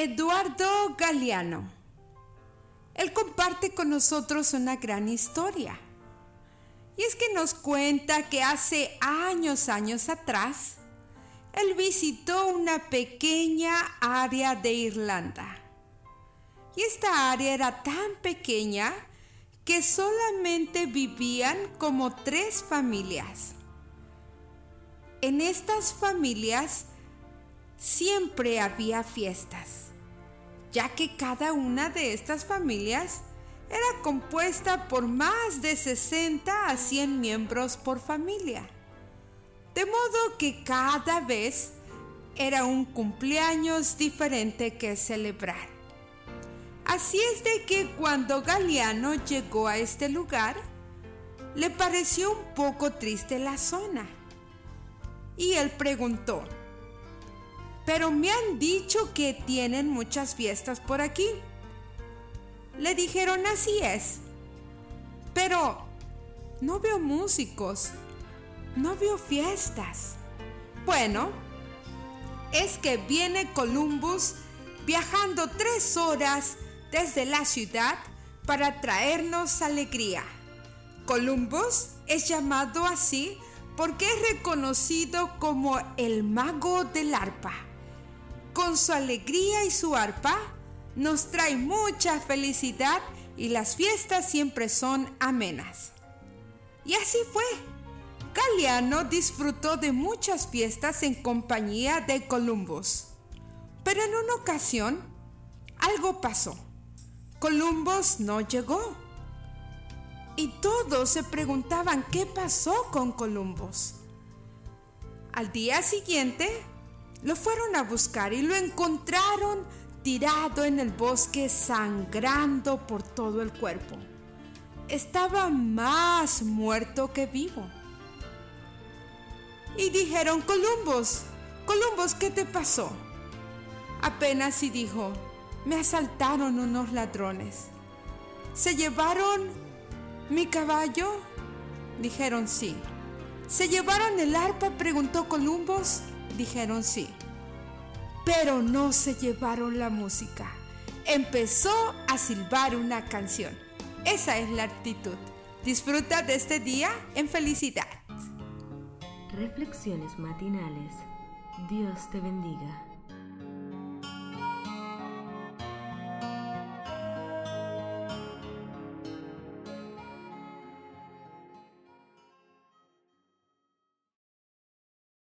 Eduardo Galeano. Él comparte con nosotros una gran historia. Y es que nos cuenta que hace años, años atrás, él visitó una pequeña área de Irlanda. Y esta área era tan pequeña que solamente vivían como tres familias. En estas familias siempre había fiestas ya que cada una de estas familias era compuesta por más de 60 a 100 miembros por familia. De modo que cada vez era un cumpleaños diferente que celebrar. Así es de que cuando Galeano llegó a este lugar, le pareció un poco triste la zona. Y él preguntó, pero me han dicho que tienen muchas fiestas por aquí. Le dijeron así es. Pero no veo músicos, no veo fiestas. Bueno, es que viene Columbus viajando tres horas desde la ciudad para traernos alegría. Columbus es llamado así porque es reconocido como el mago del arpa con su alegría y su arpa, nos trae mucha felicidad y las fiestas siempre son amenas. Y así fue. Galeano disfrutó de muchas fiestas en compañía de Columbus. Pero en una ocasión, algo pasó. Columbus no llegó. Y todos se preguntaban qué pasó con Columbus. Al día siguiente, lo fueron a buscar y lo encontraron tirado en el bosque sangrando por todo el cuerpo. Estaba más muerto que vivo. Y dijeron, Columbus, Columbus, ¿qué te pasó? Apenas si dijo, me asaltaron unos ladrones. ¿Se llevaron mi caballo? Dijeron sí. ¿Se llevaron el arpa? preguntó Columbus dijeron sí. Pero no se llevaron la música. Empezó a silbar una canción. Esa es la actitud. Disfruta de este día en felicidad. Reflexiones matinales. Dios te bendiga.